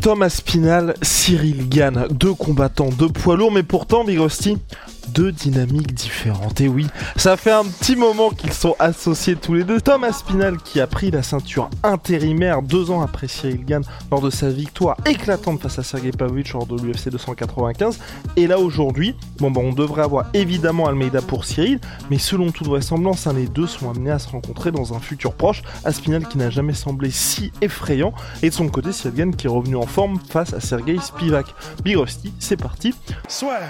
Thomas Pinal, Cyril Gann, deux combattants, deux poids lourds, mais pourtant, Big Rusty, deux dynamiques différentes. Et oui, ça fait un petit moment qu'ils sont associés tous les deux. Thomas Spinal qui a pris la ceinture intérimaire deux ans après Cyril Gann lors de sa victoire éclatante face à Sergei Pavlovich lors de l'UFC 295. Et là aujourd'hui, bon bah on devrait avoir évidemment Almeida pour Cyril, mais selon toute vraisemblance, les deux sont amenés à se rencontrer dans un futur proche. Aspinal qui n'a jamais semblé si effrayant, et de son côté Cyril Gann qui est revenu en forme face à Sergei Spivak. Big c'est parti. Soit.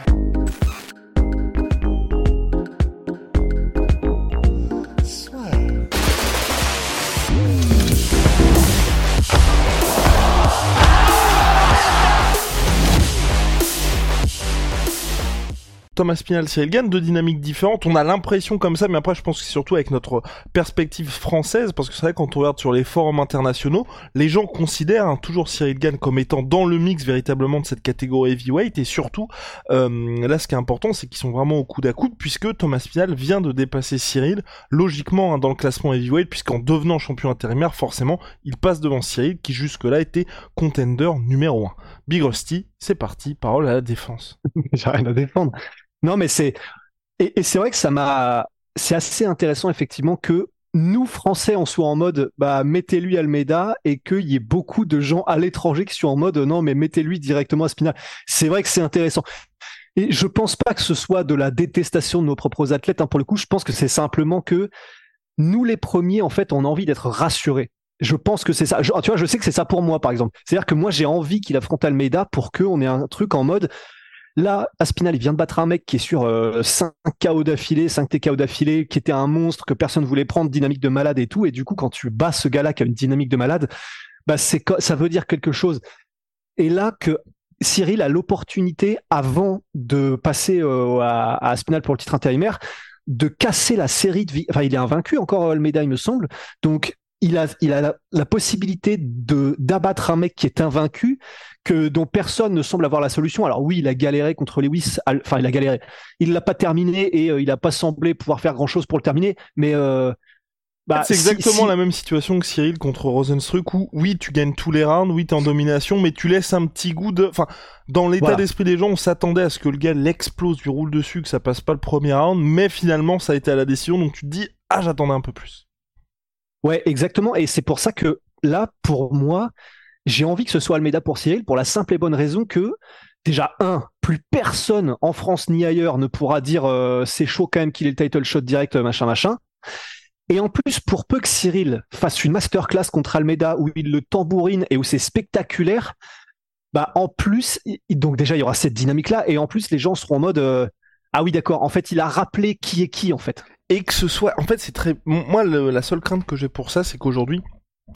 Thomas Spinal, Cyril Gann, deux dynamiques différentes. On a l'impression comme ça, mais après je pense que c'est surtout avec notre perspective française, parce que c'est vrai quand on regarde sur les forums internationaux, les gens considèrent hein, toujours Cyril Gann comme étant dans le mix véritablement de cette catégorie heavyweight, et surtout, euh, là ce qui est important, c'est qu'ils sont vraiment au coude à coude, puisque Thomas Spinal vient de dépasser Cyril, logiquement hein, dans le classement heavyweight, puisqu'en devenant champion intérimaire, forcément, il passe devant Cyril, qui jusque-là était contender numéro 1. Big Rusty, c'est parti, parole à la défense. J'ai rien à défendre. Non, mais c'est et, c'est vrai que ça m'a c'est assez intéressant effectivement que nous Français on soit en mode bah mettez-lui Almeida et qu'il y ait beaucoup de gens à l'étranger qui soient en mode non mais mettez-lui directement à Spinal. C'est vrai que c'est intéressant. Et je pense pas que ce soit de la détestation de nos propres athlètes. Hein, pour le coup, je pense que c'est simplement que nous les premiers, en fait, on a envie d'être rassurés. Je pense que c'est ça. tu vois, je sais que c'est ça pour moi, par exemple. C'est-à-dire que moi, j'ai envie qu'il affronte Almeida pour qu'on ait un truc en mode Là, Aspinal, il vient de battre un mec qui est sur 5 euh, KO d'affilée, 5 TKO d'affilée, qui était un monstre que personne ne voulait prendre, dynamique de malade et tout. Et du coup, quand tu bats ce gars-là qui a une dynamique de malade, bah ça veut dire quelque chose. Et là que Cyril a l'opportunité, avant de passer euh, à, à, Aspinal pour le titre intérimaire, de casser la série de vie. Enfin, il est invaincu encore Almeida, il me semble. Donc, il a, il a la, possibilité de d'abattre un mec qui est invaincu, que dont personne ne semble avoir la solution. Alors oui, il a galéré contre Lewis, enfin il a galéré. Il l'a pas terminé et euh, il a pas semblé pouvoir faire grand chose pour le terminer, mais euh, bah, c'est exactement la même situation que Cyril contre Rosenstruck où oui tu gagnes tous les rounds, oui t'es en domination, mais tu laisses un petit goût de, enfin dans l'état d'esprit des gens on s'attendait à ce que le gars l'explose, du roule dessus, que ça passe pas le premier round, mais finalement ça a été à la décision donc tu te dis ah j'attendais un peu plus. Ouais, exactement. Et c'est pour ça que là, pour moi, j'ai envie que ce soit Almeida pour Cyril, pour la simple et bonne raison que, déjà, un, plus personne en France ni ailleurs ne pourra dire euh, c'est chaud quand même qu'il ait le title shot direct, machin, machin. Et en plus, pour peu que Cyril fasse une masterclass contre Almeida où il le tambourine et où c'est spectaculaire, bah en plus, donc déjà il y aura cette dynamique-là, et en plus les gens seront en mode euh, ah oui d'accord, en fait il a rappelé qui est qui en fait et que ce soit en fait c'est très moi la seule crainte que j'ai pour ça c'est qu'aujourd'hui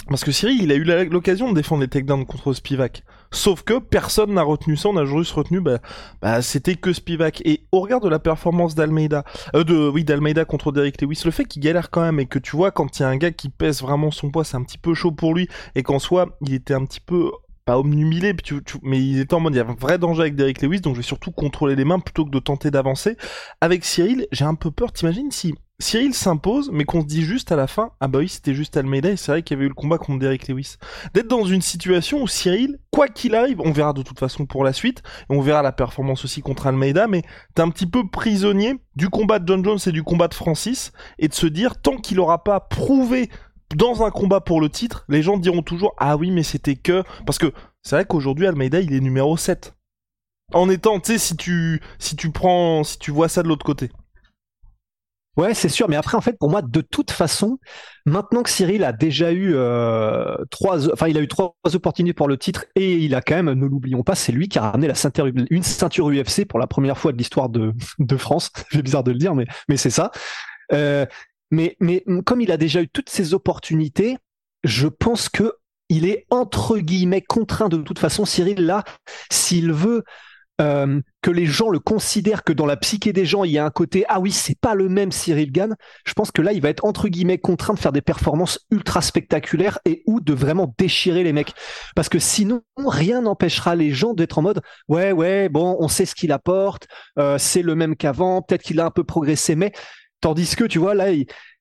parce que Cyril, il a eu l'occasion de défendre les takedowns contre Spivak. Sauf que personne n'a retenu ça, on a juste retenu, bah, bah c'était que Spivak. Et au regard de la performance d'Almeida, euh, de, oui, d'Almeida contre Derek Lewis, le fait qu'il galère quand même et que tu vois, quand il y a un gars qui pèse vraiment son poids, c'est un petit peu chaud pour lui, et qu'en soi, il était un petit peu pas omnumilé, mais il était en mode il y a un vrai danger avec Derek Lewis, donc je vais surtout contrôler les mains plutôt que de tenter d'avancer. Avec Cyril, j'ai un peu peur, t'imagines si Cyril s'impose, mais qu'on se dit juste à la fin, ah bah oui, c'était juste Almeida, et c'est vrai qu'il y avait eu le combat contre Derek Lewis. D'être dans une situation où Cyril, quoi qu'il arrive, on verra de toute façon pour la suite, et on verra la performance aussi contre Almeida, mais t'es un petit peu prisonnier du combat de John Jones et du combat de Francis, et de se dire, tant qu'il aura pas prouvé dans un combat pour le titre, les gens diront toujours, ah oui, mais c'était que, parce que c'est vrai qu'aujourd'hui, Almeida, il est numéro 7. En étant, tu sais, si tu, si tu prends, si tu vois ça de l'autre côté. Ouais, c'est sûr. Mais après, en fait, pour moi, de toute façon, maintenant que Cyril a déjà eu euh, trois, enfin, il a eu trois opportunités pour le titre et il a quand même, ne l'oublions pas, c'est lui qui a ramené la ceinture, une ceinture UFC pour la première fois de l'histoire de, France. c'est bizarre de le dire, mais, mais c'est ça. Euh, mais, mais comme il a déjà eu toutes ces opportunités, je pense que il est entre guillemets contraint de toute façon, Cyril, là, s'il veut euh, que les gens le considèrent que dans la psyché des gens, il y a un côté ah oui, c'est pas le même Cyril Gann. Je pense que là, il va être entre guillemets contraint de faire des performances ultra spectaculaires et ou de vraiment déchirer les mecs. Parce que sinon, rien n'empêchera les gens d'être en mode ouais ouais bon, on sait ce qu'il apporte, euh, c'est le même qu'avant, peut-être qu'il a un peu progressé, mais tandis que tu vois là,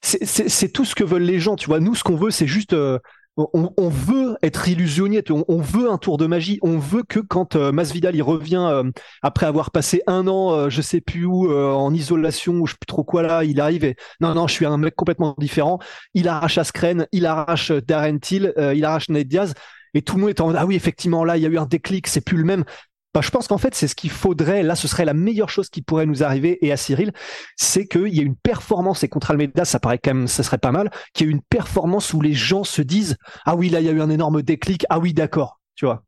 c'est tout ce que veulent les gens. Tu vois, nous, ce qu'on veut, c'est juste euh, on, veut être illusionné, on, veut un tour de magie, on veut que quand euh, Masvidal il revient euh, après avoir passé un an, euh, je sais plus où, en isolation ou je sais plus trop quoi là, il arrive et non non, je suis un mec complètement différent. Il arrache Askren, il arrache Darren Till, il arrache Ned Diaz et tout le monde est en ah oui effectivement là il y a eu un déclic, c'est plus le même. Bah, je pense qu'en fait, c'est ce qu'il faudrait. Là, ce serait la meilleure chose qui pourrait nous arriver et à Cyril, c'est qu'il y ait une performance et contre Almeida, ça paraît quand même, ça serait pas mal, qu'il y ait une performance où les gens se disent ah oui là il y a eu un énorme déclic, ah oui d'accord, tu vois?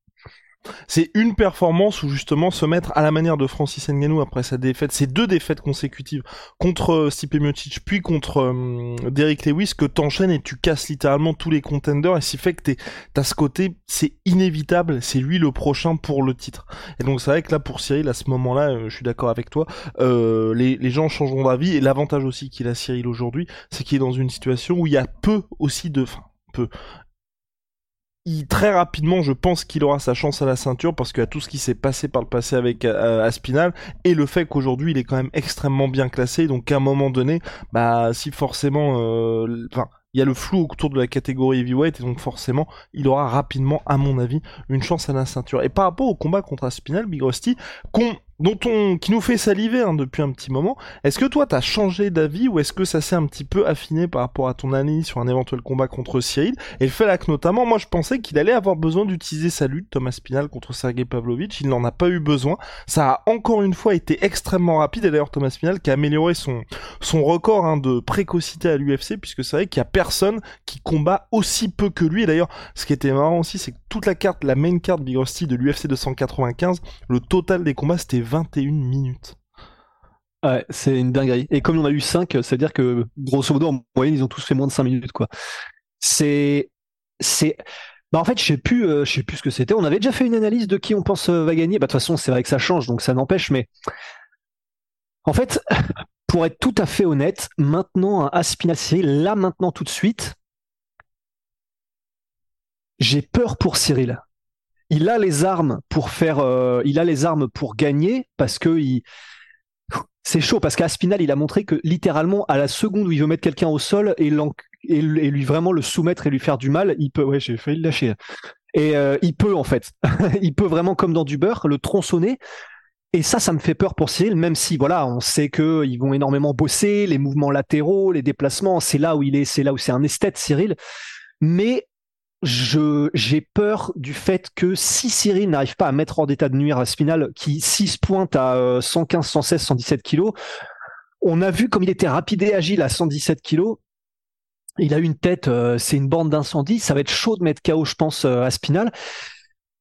C'est une performance où justement se mettre à la manière de Francis Ngannou après sa défaite, ces deux défaites consécutives contre euh, Stipe Miocic puis contre euh, Derrick Lewis que t'enchaînes et tu casses littéralement tous les contenders et qui fait que t'as ce côté, c'est inévitable, c'est lui le prochain pour le titre. Et donc c'est vrai que là pour Cyril à ce moment-là, euh, je suis d'accord avec toi, les, les gens changeront d'avis et l'avantage aussi qu'il a Cyril aujourd'hui, c'est qu'il est dans une situation où il y a peu aussi de, enfin peu, il, très rapidement, je pense qu'il aura sa chance à la ceinture parce a tout ce qui s'est passé par le passé avec euh, Aspinal et le fait qu'aujourd'hui il est quand même extrêmement bien classé. Donc à un moment donné, bah si forcément, euh, enfin. il y a le flou autour de la catégorie heavyweight et donc forcément il aura rapidement à mon avis une chance à la ceinture. Et par rapport au combat contre Aspinal, Big Rusty, qu'on dont on, qui nous fait saliver hein, depuis un petit moment. Est-ce que toi t'as changé d'avis ou est-ce que ça s'est un petit peu affiné par rapport à ton analyse sur un éventuel combat contre Cyril Et le que notamment, moi je pensais qu'il allait avoir besoin d'utiliser sa lutte Thomas Spinal contre Sergei Pavlovich. Il n'en a pas eu besoin. Ça a encore une fois été extrêmement rapide. Et d'ailleurs Thomas Spinal qui a amélioré son son record hein, de précocité à l'UFC puisque c'est vrai qu'il y a personne qui combat aussi peu que lui. Et d'ailleurs, ce qui était marrant aussi, c'est que toute la carte, la main carte Big Rusty de l'UFC 295, le total des combats c'était 21 minutes. Ouais, c'est une dinguerie. Et comme on a eu 5, c'est-à-dire que grosso modo, en moyenne, ils ont tous fait moins de 5 minutes, quoi. C'est. C'est. Bah en fait, je sais euh, sais plus ce que c'était. On avait déjà fait une analyse de qui on pense euh, va gagner. Bah de toute façon, c'est vrai que ça change, donc ça n'empêche. Mais en fait, pour être tout à fait honnête, maintenant un Cyril, là maintenant tout de suite, j'ai peur pour Cyril il a les armes pour faire, euh, il a les armes pour gagner parce que c'est chaud parce qu'à Spinal il a montré que littéralement à la seconde où il veut mettre quelqu'un au sol et, lui vraiment le soumettre et lui faire du mal, il peut. Ouais, j'ai failli le lâcher. Et euh, il peut en fait, il peut vraiment comme dans du beurre le tronçonner. Et ça, ça me fait peur pour Cyril, même si voilà, on sait que ils vont énormément bosser, les mouvements latéraux, les déplacements, c'est là où il est, c'est là où c'est un esthète, Cyril. Mais je j'ai peur du fait que si Cyril n'arrive pas à mettre hors d'état de nuire à Spinal, qui 6 pointe à 115, 116, 117 kilos, on a vu comme il était rapide et agile à 117 kilos. Il a une tête, euh, c'est une bande d'incendie. Ça va être chaud de mettre KO, je pense, euh, à Spinal.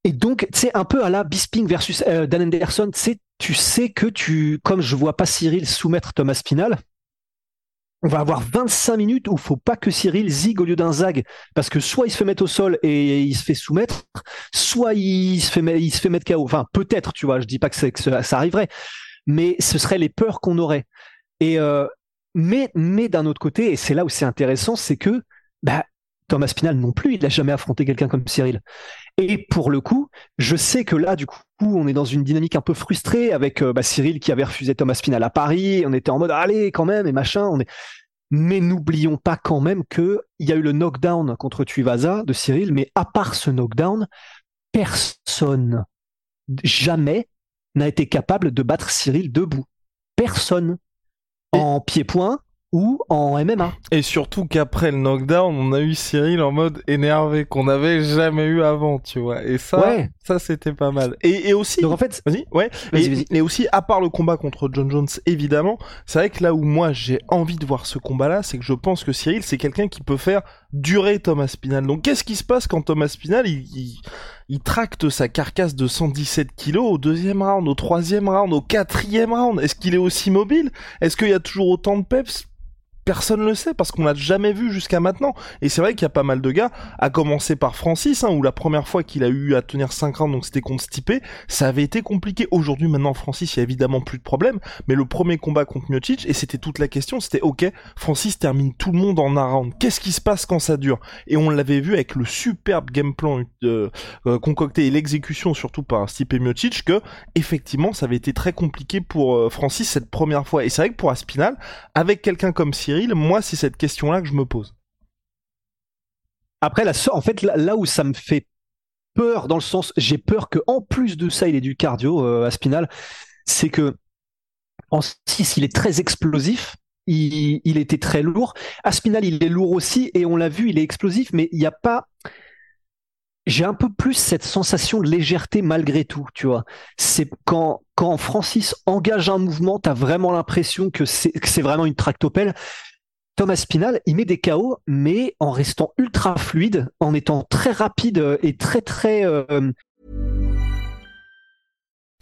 Et donc, c'est un peu à la Bisping versus euh, Dan Anderson. Tu sais que tu, comme je vois pas Cyril soumettre Thomas Spinal, on va avoir 25 minutes où il faut pas que Cyril zig au lieu d'un zag parce que soit il se fait mettre au sol et il se fait soumettre, soit il se fait il se fait mettre KO. Enfin peut-être, tu vois, je dis pas que, ça, arriverait, mais ce seraient les peurs qu'on aurait. Et euh, mais mais d'un autre côté, et c'est là où c'est intéressant, c'est que bah Thomas Spinal non plus, il n'a jamais affronté quelqu'un comme Cyril. Et pour le coup, je sais que là, du coup, on est dans une dynamique un peu frustrée avec euh, bah, Cyril qui avait refusé Thomas Spinal à Paris. On était en mode allez quand même et machin. On est... Mais n'oublions pas quand même que il y a eu le knockdown contre Tuivasa de Cyril, mais à part ce knockdown, personne jamais n'a été capable de battre Cyril debout. Personne. En pied-point, ou en MMA. Et surtout qu'après le knockdown, on a eu Cyril en mode énervé qu'on n'avait jamais eu avant, tu vois. Et ça, ça c'était pas mal. Et, et aussi, donc en fait, vas-y, ouais. et, et, aussi, à part le combat contre John Jones, évidemment, c'est vrai que là où moi j'ai envie de voir ce combat-là, c'est que je pense que Cyril, c'est quelqu'un qui peut faire durer Thomas Spinal. Donc qu'est-ce qui se passe quand Thomas Spinal, il, il, il tracte sa carcasse de 117 kilos au deuxième round, au troisième round, au quatrième round? Est-ce qu'il est aussi mobile? Est-ce qu'il y a toujours autant de peps? Personne le sait parce qu'on l'a jamais vu jusqu'à maintenant. Et c'est vrai qu'il y a pas mal de gars, à commencer par Francis, hein, où la première fois qu'il a eu à tenir 5 rounds, donc c'était contre Stipe, ça avait été compliqué. Aujourd'hui, maintenant, Francis, il y a évidemment plus de problème, mais le premier combat contre Miocic, et c'était toute la question, c'était ok, Francis termine tout le monde en un round. Qu'est-ce qui se passe quand ça dure? Et on l'avait vu avec le superbe game plan euh, euh, concocté et l'exécution surtout par Stipe Miocic que effectivement ça avait été très compliqué pour euh, Francis cette première fois. Et c'est vrai que pour Aspinal, avec quelqu'un comme Cyril, moi c'est cette question-là que je me pose. Après, la, en fait, là, où ça me fait peur, dans le sens, j'ai peur que en plus de ça, il ait du cardio, Aspinal, c'est que Francis, il est très explosif. Il, il, était très lourd. Aspinal, il est lourd aussi, et on l'a vu, il est explosif, mais il n'y a pas, j'ai un peu plus cette sensation de légèreté malgré tout, tu vois. C'est quand, quand Francis engage un mouvement, t'as vraiment l'impression que c'est, vraiment une tractopelle. Thomas Spinal, il met des KO, mais en restant ultra fluide, en étant très rapide et très très euh,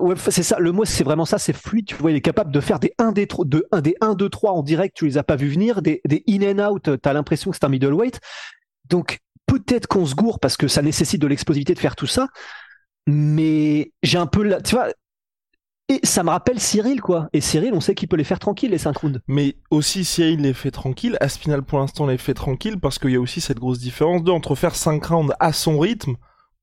Ouais, c'est ça, le mot c'est vraiment ça, c'est fluide, tu vois, il est capable de faire des 1 des, de, 1 des 1 2 3 en direct, tu les as pas vu venir, des, des in and out, tu as l'impression que c'est un middleweight. Donc peut-être qu'on se gourre parce que ça nécessite de l'explosivité de faire tout ça, mais j'ai un peu tu vois, et ça me rappelle Cyril, quoi. Et Cyril, on sait qu'il peut les faire tranquilles, les 5 rounds. Mais aussi, Cyril les fait tranquilles. Aspinal, pour l'instant, les fait tranquilles parce qu'il y a aussi cette grosse différence de entre faire 5 rounds à son rythme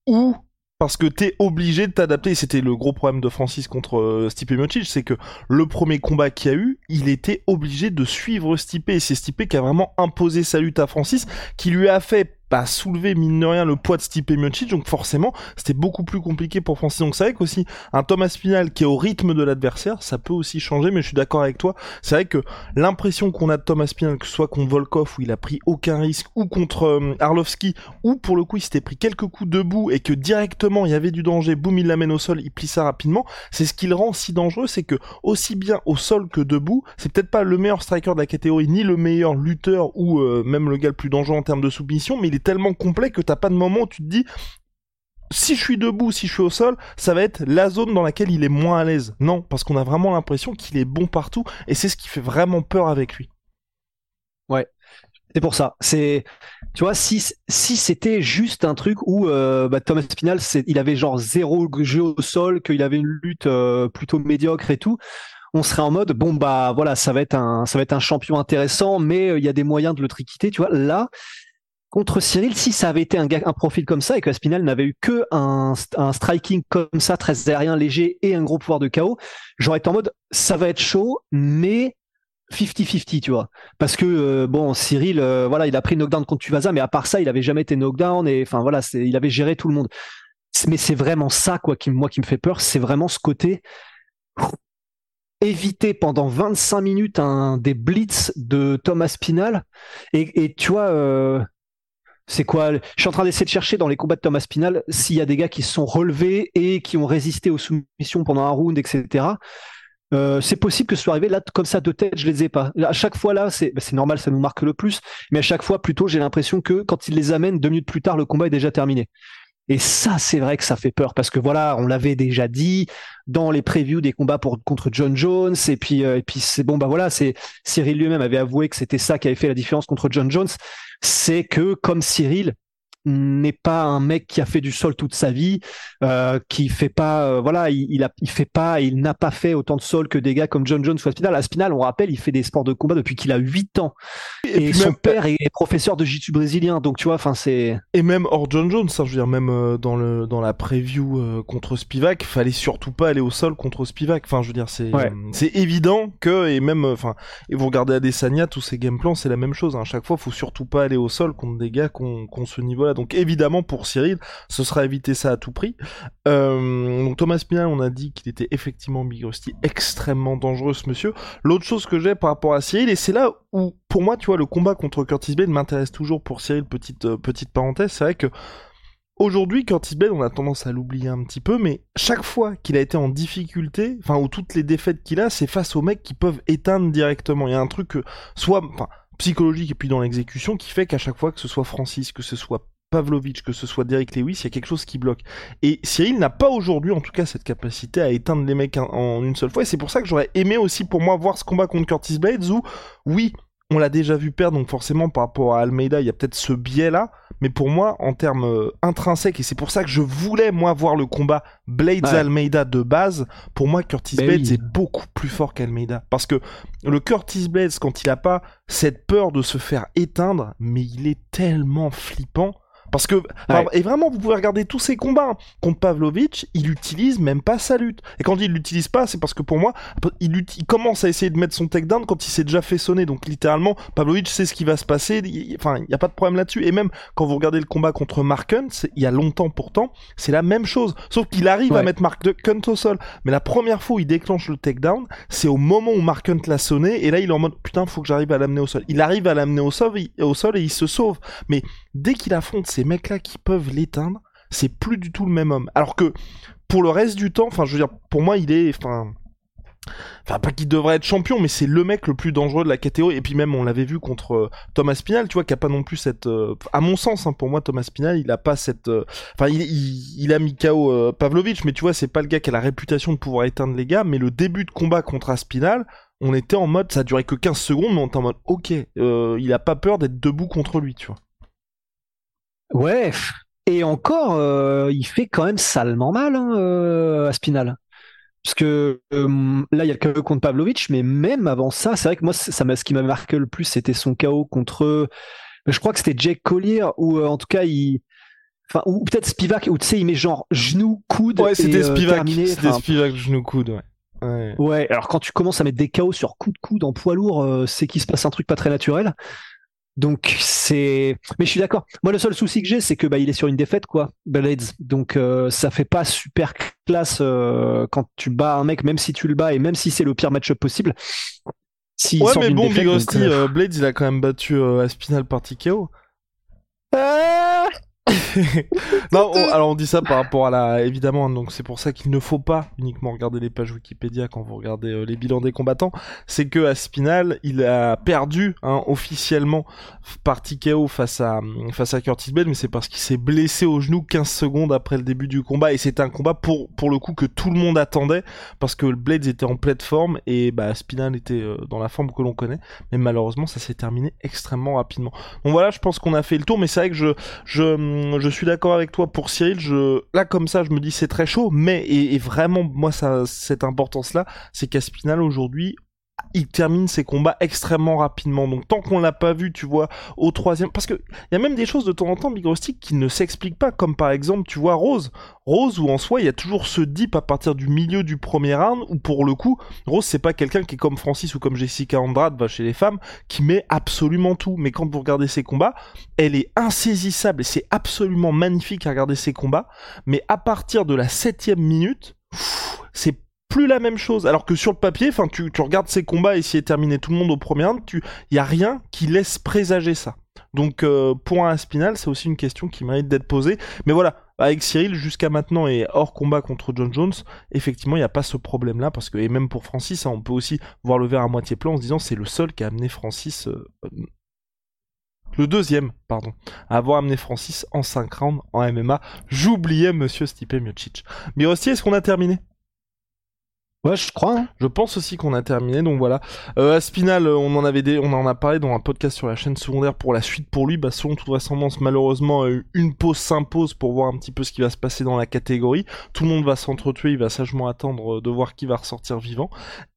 ou parce que t'es obligé de t'adapter. C'était le gros problème de Francis contre euh, Stipe Miocic, c'est que le premier combat qu'il y a eu, il était obligé de suivre Stipe. Et c'est Stipe qui a vraiment imposé sa lutte à Francis, qui lui a fait pas soulever mine de rien le poids de Stipe Miocic donc forcément c'était beaucoup plus compliqué pour Francis donc c'est vrai qu'aussi un Thomas Pinal qui est au rythme de l'adversaire ça peut aussi changer mais je suis d'accord avec toi. C'est vrai que l'impression qu'on a de Thomas Pinal que ce soit contre Volkov où il a pris aucun risque ou contre euh, Arlovski ou pour le coup il s'était pris quelques coups debout et que directement il y avait du danger boum il l'amène au sol il plie ça rapidement c'est ce qui le rend si dangereux c'est que aussi bien au sol que debout c'est peut-être pas le meilleur striker de la catégorie ni le meilleur lutteur ou euh, même le gars le plus dangereux en termes de soumission mais tellement complet que t'as pas de moment où tu te dis si je suis debout, si je suis au sol, ça va être la zone dans laquelle il est moins à l'aise. Non, parce qu'on a vraiment l'impression qu'il est bon partout et c'est ce qui fait vraiment peur avec lui. Ouais. C'est pour ça. C'est, tu vois, si si c'était juste un truc où euh, bah, Thomas Spinal, il avait genre zéro jeu au sol, qu'il avait une lutte euh, plutôt médiocre et tout, on serait en mode bon bah voilà, ça va être un ça va être un champion intéressant, mais euh, il y a des moyens de le triquiter. Tu vois, là, contre Cyril, si ça avait été un, profil comme ça et que Spinal n'avait eu que un, striking comme ça, très aérien, léger et un gros pouvoir de chaos, j'aurais été en mode ça va être chaud, mais 50-50, tu vois. Parce que euh, bon, Cyril, euh, voilà, il a pris knockdown contre Tuvasa, mais à part ça, il avait jamais été knockdown et enfin voilà, il avait géré tout le monde. Mais c'est vraiment ça, quoi, qui moi qui me fait peur, c'est vraiment ce côté éviter pendant 25 minutes des blitz de Thomas Spinal et, et tu vois. Euh, c'est quoi Je suis en train d'essayer de chercher dans les combats de Thomas Spinal s'il y a des gars qui se sont relevés et qui ont résisté aux soumissions pendant un round, etc. Euh, c'est possible que ce soit arrivé là comme ça de tête, je les ai pas. À chaque fois là, c'est bah, normal, ça nous marque le plus. Mais à chaque fois, plutôt, j'ai l'impression que quand il les amène deux minutes plus tard, le combat est déjà terminé. Et ça, c'est vrai que ça fait peur parce que voilà, on l'avait déjà dit dans les previews des combats pour, contre John Jones. Et puis, euh, et puis c'est bon, bah voilà, c'est Cyril lui-même avait avoué que c'était ça qui avait fait la différence contre John Jones. C'est que comme Cyril, n'est pas un mec qui a fait du sol toute sa vie, euh, qui fait pas, euh, voilà, il, il, a, il fait pas, il n'a pas fait autant de sol que des gars comme John Jones ou Aspinal. Aspinal, on rappelle, il fait des sports de combat depuis qu'il a 8 ans. Et, son père est professeur de jiu-jitsu brésilien, donc tu vois, enfin c'est. Et même hors John Jones, ça, je veux dire, même euh, dans le dans la preview contre Spivak, fallait surtout pas aller au sol contre Spivak. Enfin, je veux dire, c'est c'est évident que et même, enfin, et vous regardez Adesanya, tous ces game plans, c'est la même chose. Hein. À chaque fois, faut surtout pas aller au sol contre des gars qu'on qu'on ce niveau-là. Donc évidemment pour Cyril, ce sera éviter ça à tout prix. Euh, donc Thomas Pinal, on a dit qu'il était effectivement Big Rusty, extrêmement dangereux ce monsieur. L'autre chose que j'ai par rapport à Cyril, et c'est là où pour moi, tu vois, le combat contre Curtis Blade m'intéresse toujours pour Cyril, petite, euh, petite parenthèse, c'est vrai que Aujourd'hui, Curtis Blade, on a tendance à l'oublier un petit peu, mais chaque fois qu'il a été en difficulté, enfin, ou toutes les défaites qu'il a, c'est face aux mecs qui peuvent éteindre directement. Il y a un truc, soit, psychologique et puis dans l'exécution, qui fait qu'à chaque fois que ce soit Francis, que ce soit Pavlovich, que ce soit Derek Lewis, il y a quelque chose qui bloque. Et Cyril n'a pas aujourd'hui, en tout cas, cette capacité à éteindre les mecs en, une seule fois. Et c'est pour ça que j'aurais aimé aussi, pour moi, voir ce combat contre Curtis Blades où, oui, on l'a déjà vu perdre, donc forcément par rapport à Almeida, il y a peut-être ce biais-là. Mais pour moi, en termes euh, intrinsèques, et c'est pour ça que je voulais moi voir le combat Blades Almeida de base. Pour moi, Curtis ben Blades est beaucoup plus fort qu'Almeida, parce que le Curtis Blades, quand il a pas cette peur de se faire éteindre, mais il est tellement flippant parce que, et vraiment, vous pouvez regarder tous ces combats. Hein. Contre Pavlovich, il utilise même pas sa lutte. Et quand il l'utilise pas, c'est parce que pour moi, il, il, commence à essayer de mettre son takedown quand il s'est déjà fait sonner. Donc littéralement, Pavlovich sait ce qui va se passer. enfin, il y a pas de problème là-dessus. Et même quand vous regardez le combat contre Mark Hunt, il y a longtemps pourtant, c'est la même chose. Sauf qu'il arrive à mettre Mark Hunt au sol. Mais la première fois où il déclenche le takedown, c'est au moment où Mark Hunt l'a sonné. Et là, il est en mode, putain, faut que j'arrive à l'amener au sol. Il arrive à l'amener au sol, au sol et il se sauve. Mais dès qu'il affronte ces mecs-là qui peuvent l'éteindre, c'est plus du tout le même homme. Alors que pour le reste du temps, enfin, je veux dire, pour moi, il est, enfin, enfin pas qu'il devrait être champion, mais c'est le mec le plus dangereux de la catégorie. Et puis même, on l'avait vu contre euh, Thomas Spinal, tu vois, qui a pas non plus cette, euh, à mon sens, hein, pour moi, Thomas Spinal, il a pas cette, euh, enfin, il, a mis KO Pavlovich, mais tu vois, c'est pas le gars qui a la réputation de pouvoir éteindre les gars. Mais le début de combat contre Aspinal, on était en mode, ça duré que 15 secondes, mais on était en mode, ok, il a pas peur d'être debout contre lui, tu vois. Ouais, et encore, euh, il fait quand même salement mal hein, euh, à Spinal. Parce que euh, là, il y a le KO contre Pavlovich, mais même avant ça, c'est vrai que moi, ça, ce qui m'a marqué le plus, c'était son KO contre. Je crois que c'était Jake Collier, ou en tout cas, il. Enfin, ou peut-être Spivak, où tu sais, il met genre genou, coude. Ouais, c'était Spivak. C'était Spivak, genou, coude, ouais. Ouais. ouais. alors quand tu commences à mettre des KO sur coup de coude en poids lourd, c'est qu'il se passe un truc pas très naturel. Donc c'est, mais je suis d'accord. Moi, le seul souci que j'ai, c'est que bah il est sur une défaite, quoi, Blades. Donc euh, ça fait pas super classe euh, quand tu bats un mec, même si tu le bats et même si c'est le pire match possible. Si ouais, mais bon, Big Rusty, euh, Blades, il a quand même battu Aspinal par TKO. non, alors on dit ça par rapport à la, évidemment, donc c'est pour ça qu'il ne faut pas uniquement regarder les pages Wikipédia quand vous regardez euh, les bilans des combattants. C'est que Aspinal, il a perdu hein, officiellement par TKO face à face à Curtis Blade, mais c'est parce qu'il s'est blessé au genou 15 secondes après le début du combat et c'était un combat pour pour le coup que tout le monde attendait parce que Blades était en pleine forme et bah Aspinal était euh, dans la forme que l'on connaît, mais malheureusement ça s'est terminé extrêmement rapidement. Donc voilà, je pense qu'on a fait le tour, mais c'est vrai que je je, je suis d'accord avec toi pour Cyril. Là, comme ça, je me dis c'est très chaud, mais et, vraiment, moi, cette importance-là, c'est qu'Aspinal aujourd'hui, il termine ses combats extrêmement rapidement. Donc tant qu'on l'a pas vu, tu vois, au troisième, parce que il y a même des choses de temps en temps, Big qui ne s'expliquent pas, comme par exemple, tu vois, Rose. Rose, où en soi, il y a toujours ce dip à partir du milieu du premier round, où pour le coup, Rose, c'est pas quelqu'un qui est comme Francis ou comme Jessica Andrade, va chez les femmes, qui met absolument tout. Mais quand vous regardez ses combats, elle est insaisissable et c'est absolument magnifique à regarder ses combats. Mais à partir de la septième minute, c'est plus la même chose. Alors que sur le papier, tu, regardes ces combats et s'il est terminé tout le monde au premier round, tu, y a rien qui laisse présager ça. Donc, euh, point à Spinal, c'est aussi une question qui mérite d'être posée. Mais voilà, avec Cyril, jusqu'à maintenant et hors combat contre John Jones, effectivement, il n'y a pas ce problème-là parce que, et même pour Francis, hein, on peut aussi voir le verre à moitié plein en se disant c'est le seul qui a amené Francis, euh, le deuxième, pardon, à avoir amené Francis en 5 rounds en MMA. J'oubliais monsieur Stipe Miocic. Mais aussi, est-ce qu'on a terminé? Je crois. Hein. Je pense aussi qu'on a terminé, donc voilà. Euh, Aspinal, on en avait on en a parlé dans un podcast sur la chaîne secondaire pour la suite pour lui. Bah, selon toute vraisemblance, malheureusement, euh, une pause s'impose pour voir un petit peu ce qui va se passer dans la catégorie. Tout le monde va s'entretuer, il va sagement attendre euh, de voir qui va ressortir vivant.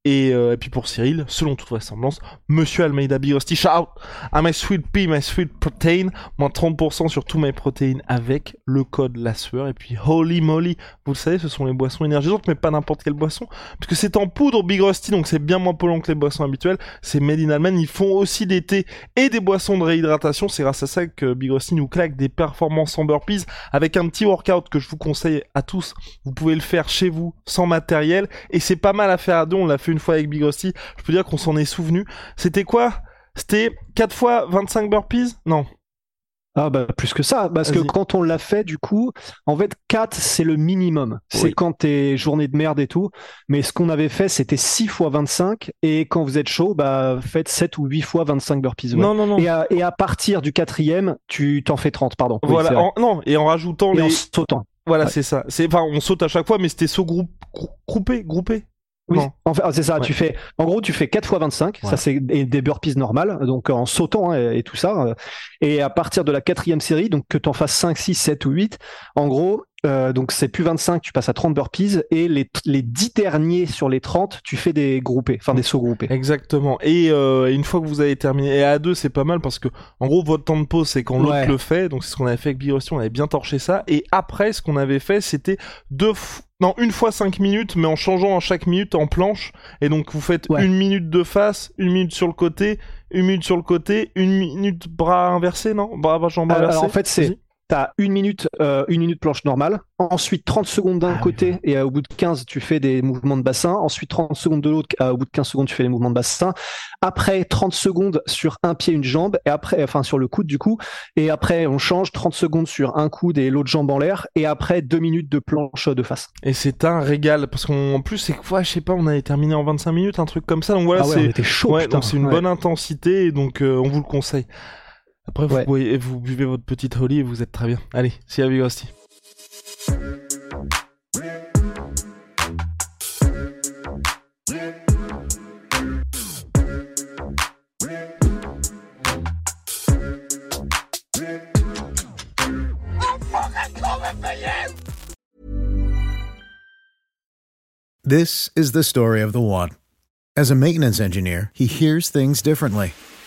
Et, euh, et puis pour Cyril, selon toute vraisemblance, Monsieur Almeida Big Rusty, shout out à my sweet pea, my sweet protein, moins 30% sur tous mes protéines avec le code la sueur. Et puis holy moly, vous le savez, ce sont les boissons énergisantes, mais pas n'importe quelle boisson, puisque c'est en poudre Big Rusty, donc c'est bien moins polluant que les boissons habituelles. C'est made in Allemagne, ils font aussi des thés et des boissons de réhydratation. C'est grâce à ça que Big Rusty nous claque des performances en burpees avec un petit workout que je vous conseille à tous. Vous pouvez le faire chez vous, sans matériel, et c'est pas mal à faire à deux. On l'a fait une fois avec Big Rusty. Je peux dire qu'on s'en est souvenu. C'était quoi? C'était 4 fois 25 burpees Non. Ah bah plus que ça, parce que quand on l'a fait, du coup, en fait 4 c'est le minimum. C'est quand t'es journée de merde et tout. Mais ce qu'on avait fait, c'était 6 fois 25. Et quand vous êtes chaud, bah faites 7 ou 8 fois 25 burpees. ouais. Non, non, non. Et, à, et à partir du quatrième, tu t'en fais 30, pardon. Voilà. En- non, et en rajoutant Et les. en sautant. Voilà, Ouais. c'est ça. C'est, enfin, on saute à chaque fois, mais c'était saut groupe, groupé, groupé. Oui, Non. en fait, ah, c'est ça. Ouais. Tu fais, en gros, tu fais 4 fois 25. Ouais. Ça, c'est des burpees normales. Donc, en sautant hein, et, et tout ça. euh, Et à partir de la quatrième série, donc que t'en fasses 5, 6, 7 ou 8, en gros, euh, donc c'est plus 25, tu passes à 30 burpees. Et les, les 10 derniers sur les 30, tu fais des groupés, enfin des sauts groupés. Exactement. Et euh, une fois que vous avez terminé, et à deux, c'est pas mal parce que, en gros, votre temps de pause, c'est quand l'autre Ouais. le fait. Donc, c'est ce qu'on avait fait avec Rusty, on avait bien torché ça. Et après, ce qu'on avait fait, c'était deux fois, non, une fois cinq minutes, mais en changeant à chaque minute en planche. Et donc, vous faites Ouais. une minute de face, une minute sur le côté, une minute sur le côté, une minute bras inversé, non? Bras, jambes Euh, inversées. alors, en fait, c'est- Vas-y. T'as une minute, euh, une minute planche normale. Ensuite, 30 secondes d'un Ah côté et euh, au bout de 15, tu fais des mouvements de bassin. Ensuite, 30 secondes de l'autre. euh, au bout de 15 secondes, tu fais les mouvements de bassin. Après, 30 secondes sur un pied, une jambe. Et après, enfin, sur le coude, du coup. Et après, on change 30 secondes sur un coude et l'autre jambe en l'air. Et après, deux minutes de planche de face. Et c'est un régal parce qu'en plus, c'est quoi, je sais pas, on avait terminé en 25 minutes, un truc comme ça. Donc voilà, ah ouais, c'est, chaud, ouais, putain. donc c'est une Ouais. bonne intensité et donc euh, on vous le conseille. Après, vous, Ouais. boyez- vous buvez votre petite Holly et vous êtes très bien. Allez, see you, Big This is the story of the one. As a maintenance engineer, he hears things differently.